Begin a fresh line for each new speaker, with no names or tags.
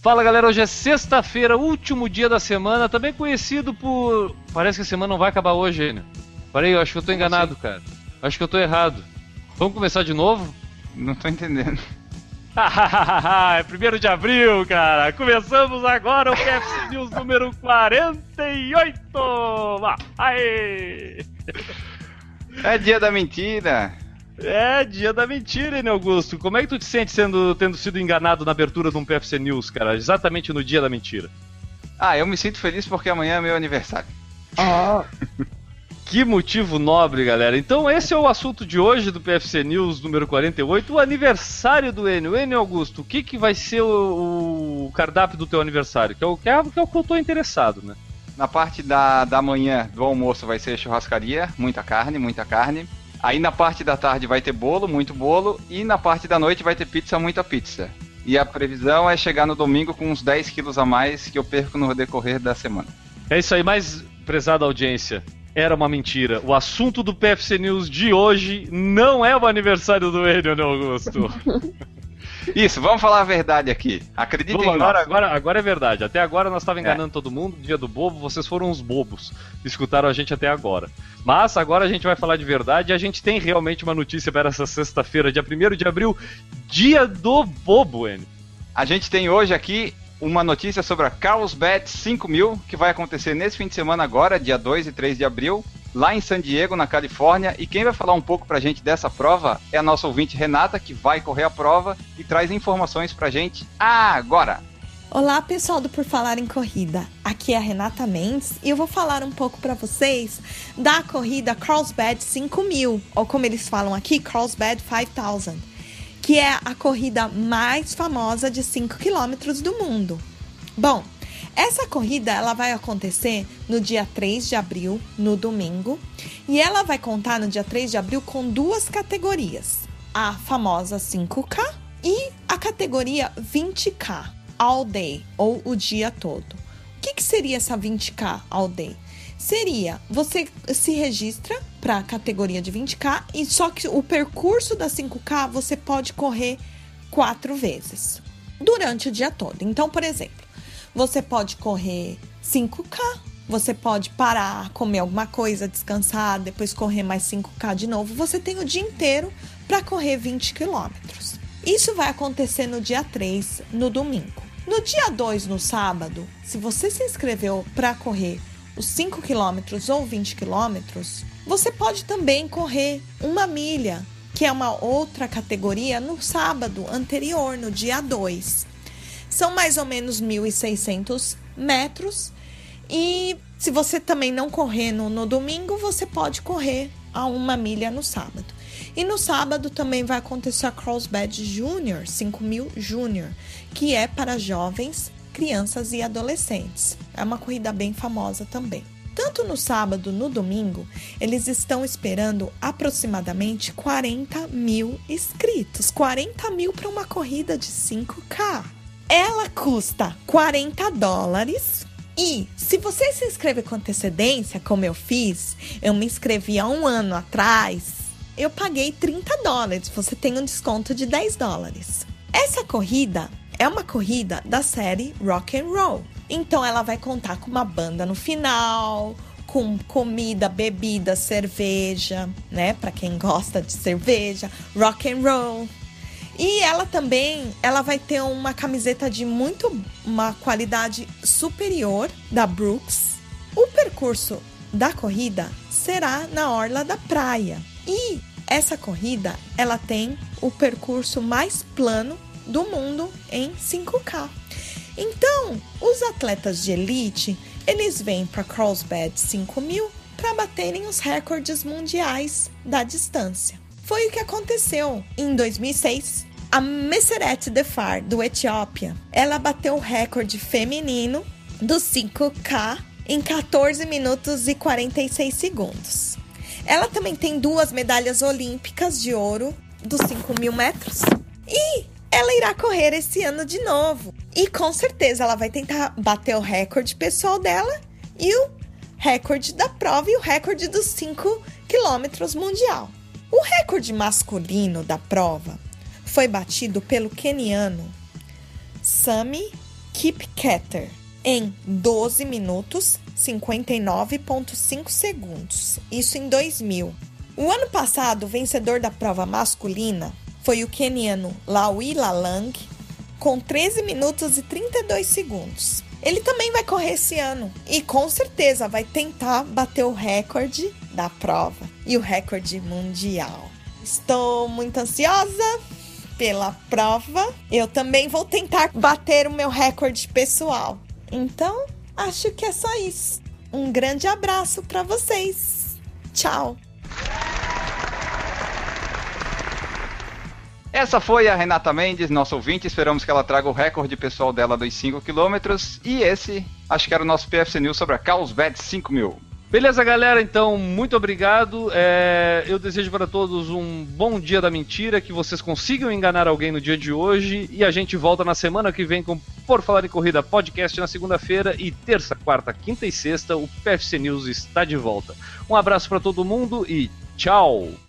Fala galera, hoje é sexta-feira, último dia da semana, também conhecido por. Parece que a semana não vai acabar hoje, né? Peraí, eu acho que eu tô enganado, cara. Acho que eu tô errado. Vamos começar de novo?
Não tô entendendo.
é primeiro de abril, cara. Começamos agora o PFC News número 48. Lá. Aê!
É dia da mentira.
É dia da mentira, hein, Augusto? Como é que tu te sente sendo, tendo sido enganado na abertura de um PFC News, cara? Exatamente no dia da mentira.
Ah, eu me sinto feliz porque amanhã é meu aniversário.
Ah. que motivo nobre, galera. Então, esse é o assunto de hoje do PFC News número 48, o aniversário do Enio. Enio Augusto, o que, que vai ser o, o cardápio do teu aniversário? Que é o que, é, que, é o que eu tô interessado, né?
Na parte da, da manhã do almoço vai ser churrascaria, muita carne, muita carne. Aí na parte da tarde vai ter bolo, muito bolo, e na parte da noite vai ter pizza, muita pizza. E a previsão é chegar no domingo com uns 10 quilos a mais que eu perco no decorrer da semana.
É isso aí, mais prezada audiência. Era uma mentira. O assunto do PFC News de hoje não é o aniversário do Enio, né, Augusto?
Isso, vamos falar a verdade aqui. Acreditem
vamos, agora, agora, agora é verdade. Até agora nós estávamos enganando é. todo mundo. Dia do bobo, vocês foram uns bobos. Escutaram a gente até agora. Mas agora a gente vai falar de verdade a gente tem realmente uma notícia para essa sexta-feira, dia 1 de abril, dia do bobo, N.
A gente tem hoje aqui uma notícia sobre a Carlsbad 5000, que vai acontecer nesse fim de semana agora, dia 2 e 3 de abril lá em San Diego, na Califórnia. E quem vai falar um pouco pra gente dessa prova é a nossa ouvinte Renata, que vai correr a prova e traz informações pra gente agora.
Olá, pessoal do Por Falar em Corrida. Aqui é a Renata Mendes e eu vou falar um pouco para vocês da corrida Carlsbad 5000, ou como eles falam aqui, Carlsbad 5000, que é a corrida mais famosa de 5 quilômetros do mundo. Bom, essa corrida ela vai acontecer no dia 3 de abril, no domingo, e ela vai contar no dia 3 de abril com duas categorias: a famosa 5K e a categoria 20K, all day ou o dia todo. O que, que seria essa 20K all day? Seria você se registra para a categoria de 20K e só que o percurso da 5K você pode correr quatro vezes durante o dia todo. Então, por exemplo, você pode correr 5K, você pode parar, comer alguma coisa, descansar, depois correr mais 5K de novo. Você tem o dia inteiro para correr 20 quilômetros. Isso vai acontecer no dia 3, no domingo. No dia 2, no sábado, se você se inscreveu para correr os 5 quilômetros ou 20 quilômetros, você pode também correr uma milha, que é uma outra categoria, no sábado anterior, no dia 2. São mais ou menos 1.600 metros. E se você também não correr no, no domingo, você pode correr a uma milha no sábado. E no sábado também vai acontecer a Carlsbad Junior, 5000 Junior, que é para jovens, crianças e adolescentes. É uma corrida bem famosa também. Tanto no sábado no domingo, eles estão esperando aproximadamente 40 mil inscritos. 40 mil para uma corrida de 5K. Ela custa 40 dólares. E se você se inscrever com antecedência, como eu fiz, eu me inscrevi há um ano atrás, eu paguei 30 dólares. Você tem um desconto de 10 dólares. Essa corrida é uma corrida da série Rock and Roll. Então ela vai contar com uma banda no final, com comida, bebida, cerveja, né? Para quem gosta de cerveja, rock and roll, e ela também, ela vai ter uma camiseta de muito uma qualidade superior da Brooks. O percurso da corrida será na orla da praia. E essa corrida, ela tem o percurso mais plano do mundo em 5K. Então, os atletas de elite, eles vêm para Carlsbad 5000 para baterem os recordes mundiais da distância. Foi o que aconteceu em 2006 a Messeret Defar, do Etiópia, ela bateu o recorde feminino do 5K em 14 minutos e 46 segundos. Ela também tem duas medalhas olímpicas de ouro dos 5 mil metros. E ela irá correr esse ano de novo. E com certeza ela vai tentar bater o recorde pessoal dela e o recorde da prova e o recorde dos 5 quilômetros mundial. O recorde masculino da prova foi batido pelo keniano Sami Kip Ketter em 12 minutos 59,5 segundos. Isso em 2000. O ano passado, o vencedor da prova masculina foi o keniano Lawi Lalang, com 13 minutos e 32 segundos. Ele também vai correr esse ano e com certeza vai tentar bater o recorde da prova e o recorde mundial. Estou muito ansiosa pela prova. Eu também vou tentar bater o meu recorde pessoal. Então, acho que é só isso. Um grande abraço para vocês. Tchau.
Essa foi a Renata Mendes, nosso ouvinte. Esperamos que ela traga o recorde pessoal dela dos 5 km. E esse, acho que era o nosso PFC News sobre a Carlsbad 5000.
Beleza, galera? Então, muito obrigado. É, eu desejo para todos um bom dia da mentira, que vocês consigam enganar alguém no dia de hoje. E a gente volta na semana que vem com Por Falar em Corrida podcast na segunda-feira. E terça, quarta, quinta e sexta, o PFC News está de volta. Um abraço para todo mundo e tchau!